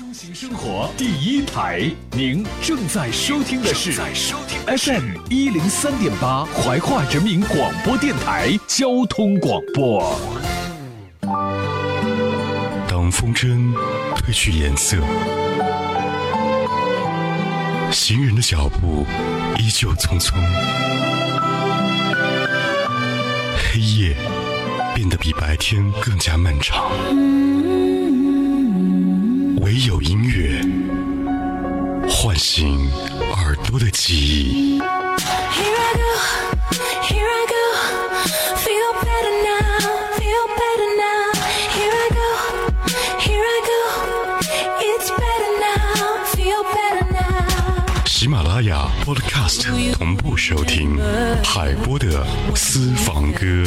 出行生活第一台，您正在收听的是 FM 一零三点八怀化人民广播电台交通广播。当风筝褪去颜色，行人的脚步依旧匆匆，黑夜变得比白天更加漫长。唯有音乐唤醒耳朵的记忆。Here I go, here I go, feel better now, feel better now. Here I go, here I go, it's better now, feel better now. 喜马拉雅 Podcast 同步收听海波的私房歌。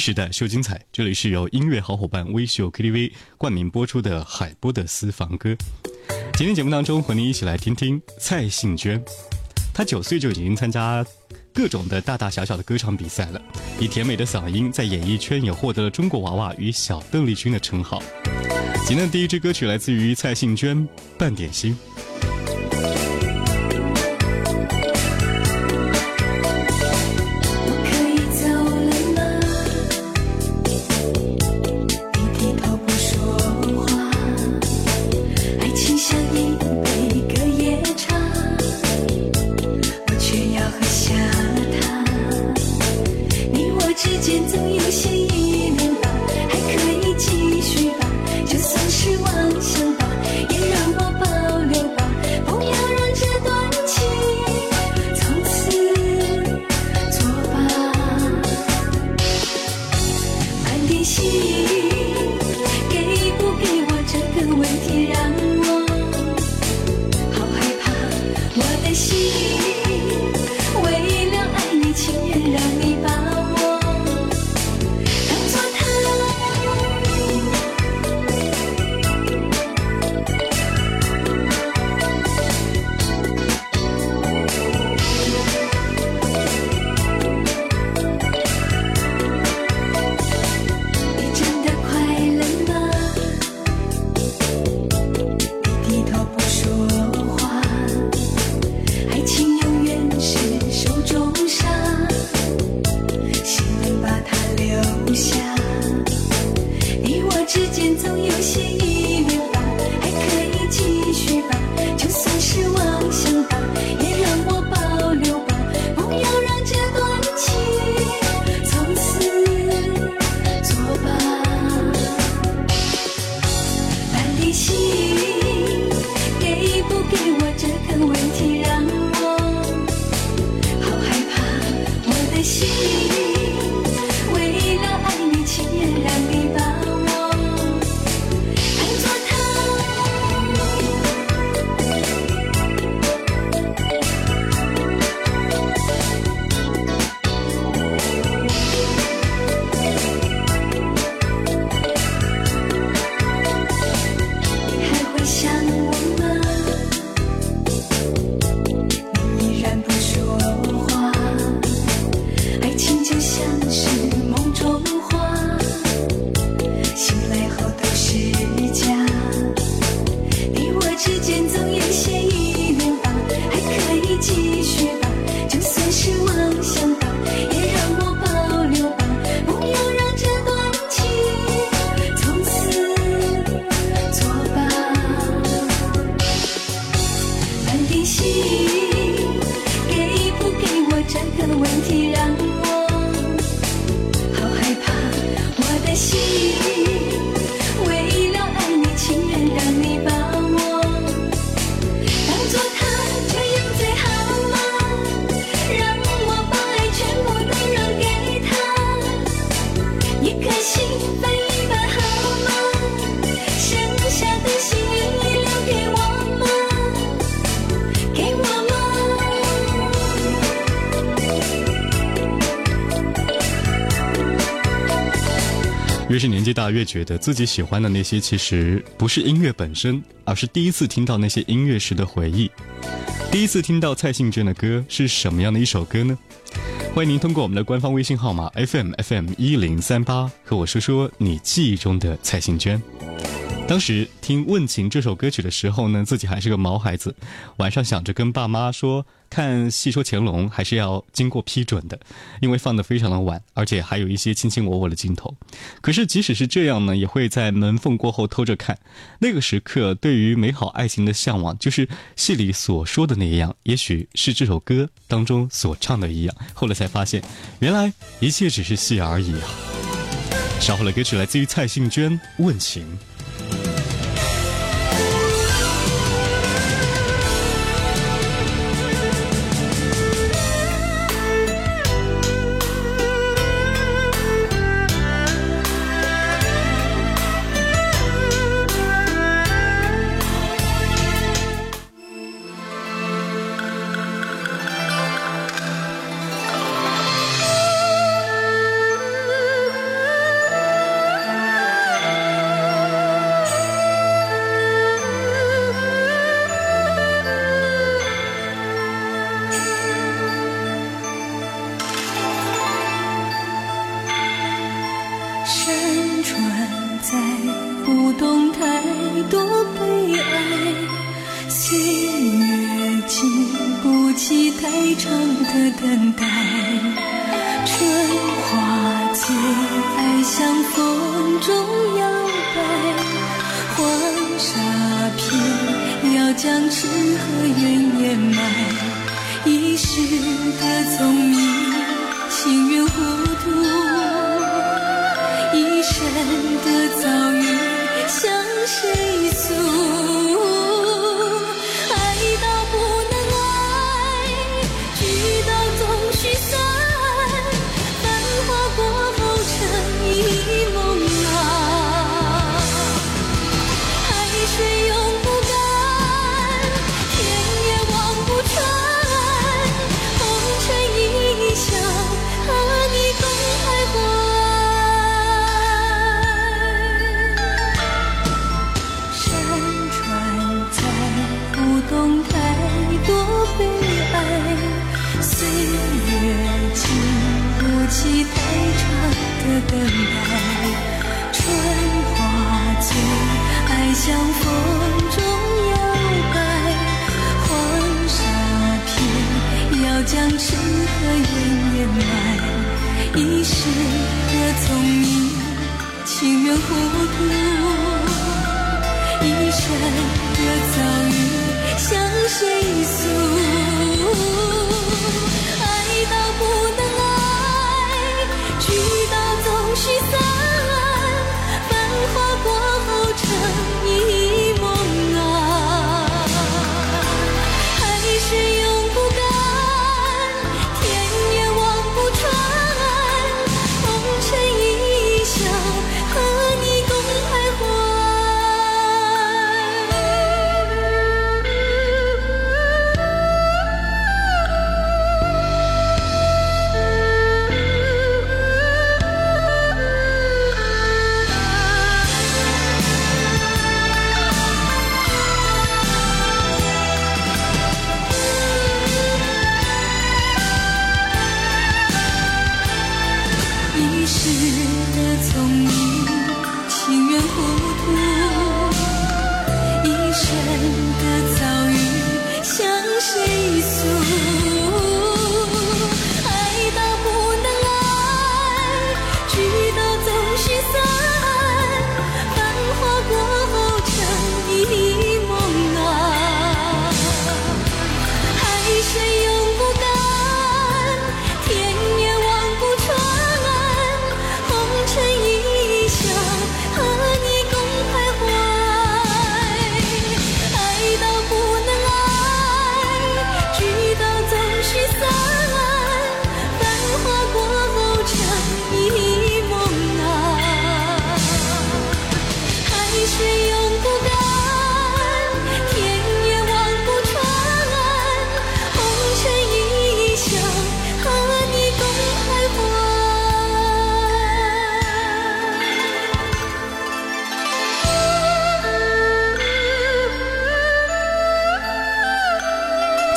时代秀精彩，这里是由音乐好伙伴微秀 KTV 冠名播出的海波的私房歌。今天节目当中和您一起来听听蔡幸娟，她九岁就已经参加各种的大大小小的歌唱比赛了，以甜美的嗓音在演艺圈也获得了中国娃娃与小邓丽君的称号。今天的第一支歌曲来自于蔡幸娟，《半点心》。心，心。越是年纪大，越觉得自己喜欢的那些其实不是音乐本身，而是第一次听到那些音乐时的回忆。第一次听到蔡幸娟的歌是什么样的一首歌呢？欢迎您通过我们的官方微信号码 FM FM 一零三八和我说说你记忆中的蔡幸娟。当时听《问情》这首歌曲的时候呢，自己还是个毛孩子，晚上想着跟爸妈说看《戏说乾隆》还是要经过批准的，因为放的非常的晚，而且还有一些卿卿我我的镜头。可是即使是这样呢，也会在门缝过后偷着看。那个时刻，对于美好爱情的向往，就是戏里所说的那样，也许是这首歌当中所唱的一样。后来才发现，原来一切只是戏而已啊！稍后的歌曲来自于蔡幸娟，《问情》。我将痴和怨掩埋。一时的聪明，情愿糊涂。一生的遭遇向谁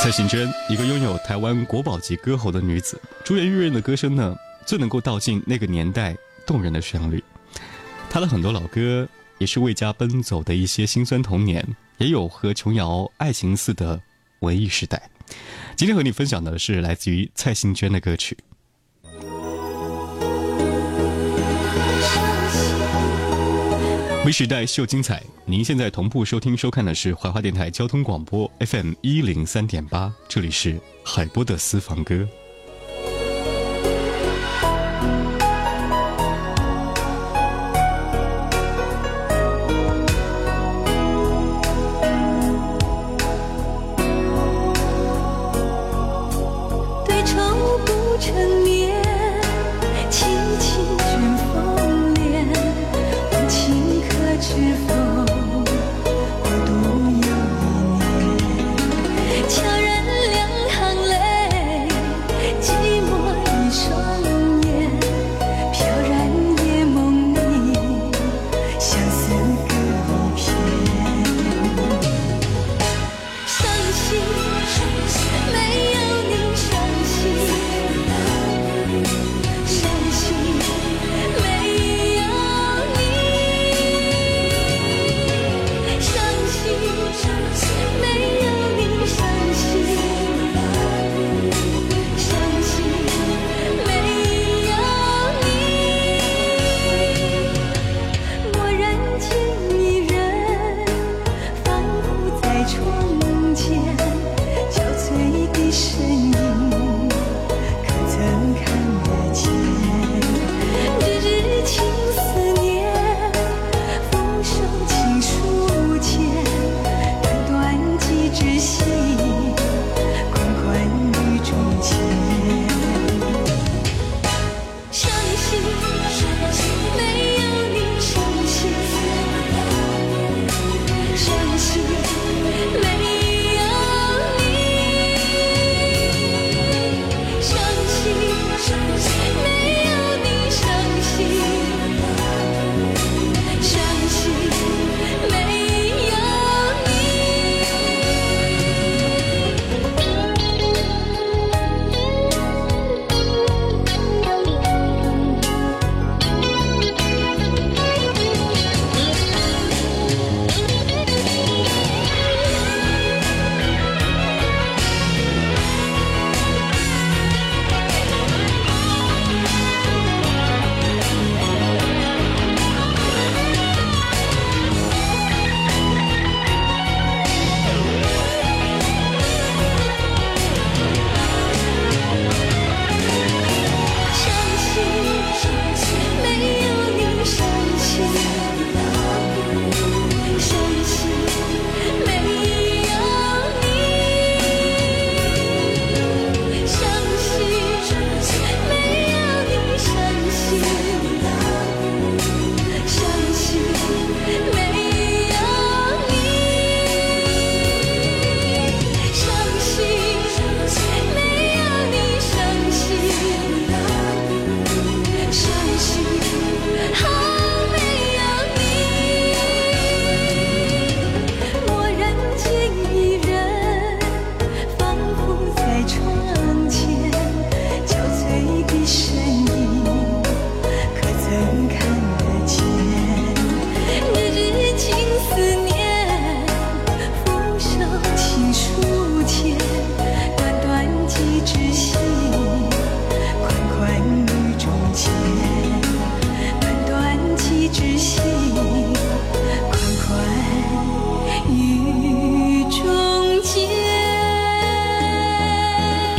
蔡幸娟，一个拥有台湾国宝级歌喉的女子，珠圆玉润的歌声呢，最能够道尽那个年代动人的旋律。她的很多老歌，也是为家奔走的一些辛酸童年，也有和琼瑶爱情似的文艺时代。今天和你分享的是来自于蔡幸娟的歌曲。微时代秀精彩，您现在同步收听收看的是怀化电台交通广播 FM 一零三点八，这里是海波的私房歌。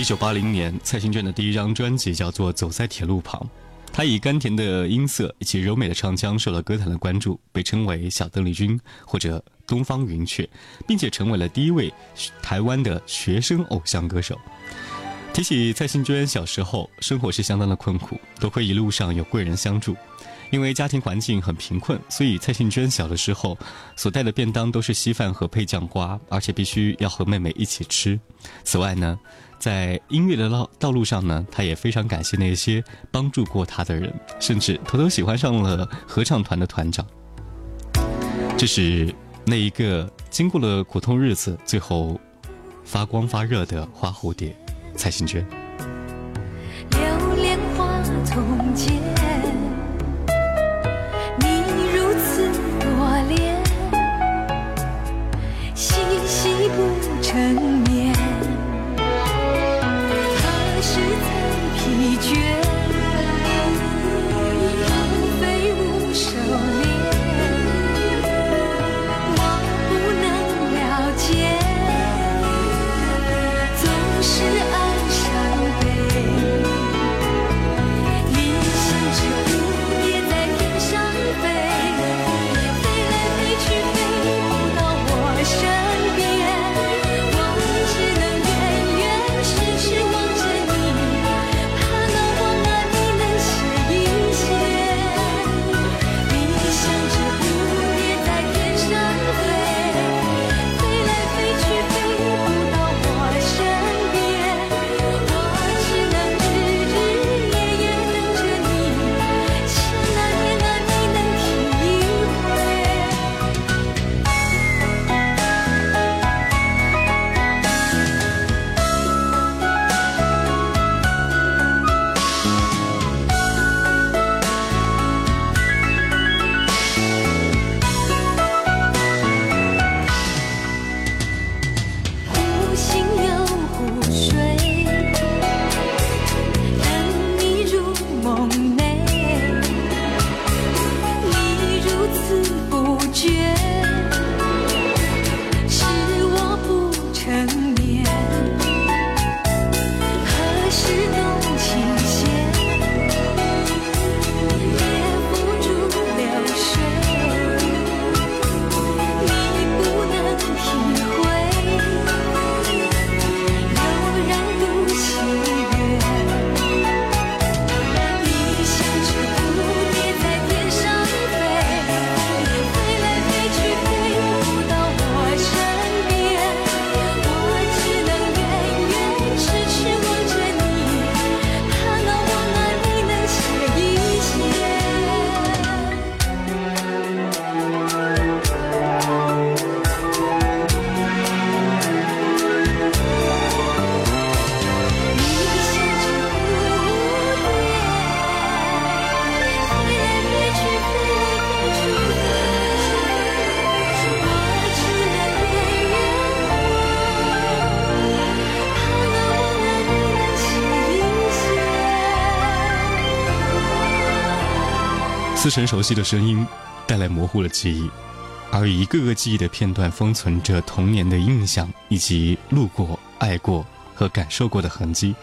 九八零年，蔡幸娟的第一张专辑叫做《走在铁路旁》，她以甘甜的音色以及柔美的唱腔受到歌坛的关注，被称为“小邓丽君”或者“东方云雀”，并且成为了第一位台湾的学生偶像歌手。提起蔡幸娟小时候，生活是相当的困苦，多亏一路上有贵人相助。因为家庭环境很贫困，所以蔡幸娟小的时候所带的便当都是稀饭和配酱瓜，而且必须要和妹妹一起吃。此外呢，在音乐的道道路上呢，她也非常感谢那些帮助过她的人，甚至偷偷喜欢上了合唱团的团长。这是那一个经过了苦痛日子，最后发光发热的花蝴蝶，蔡幸娟。流连花丛间，不似曾熟悉的声音带来模糊了记忆，而一个个记忆的片段封存着童年的印象，以及路过、爱过和感受过的痕迹，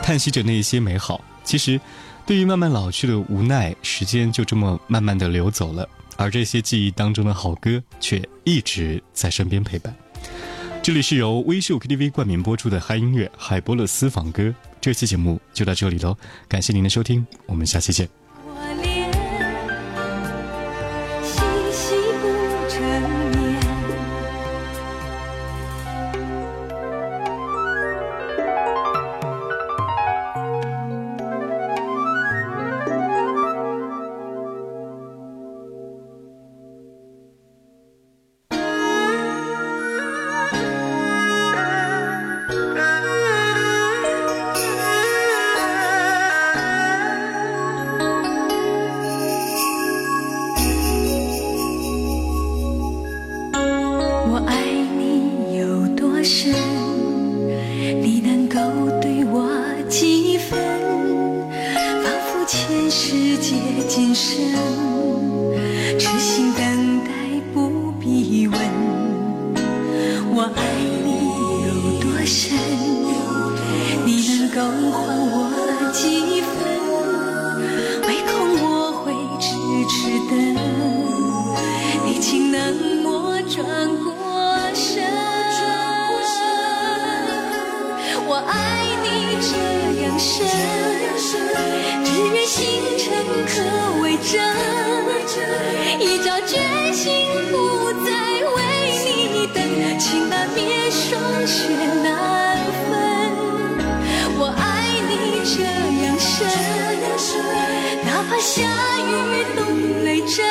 叹息着那些美好。其实，对于慢慢老去的无奈，时间就这么慢慢的流走了，而这些记忆当中的好歌却一直在身边陪伴。这里是由微秀 KTV 冠名播出的嗨音乐海波勒私房歌，这期节目就到这里喽，感谢您的收听，我们下期见。星辰可为真，一朝决心不再为你等，情难灭，霜雪难分。我爱你这样深，哪怕下雨冻雷阵。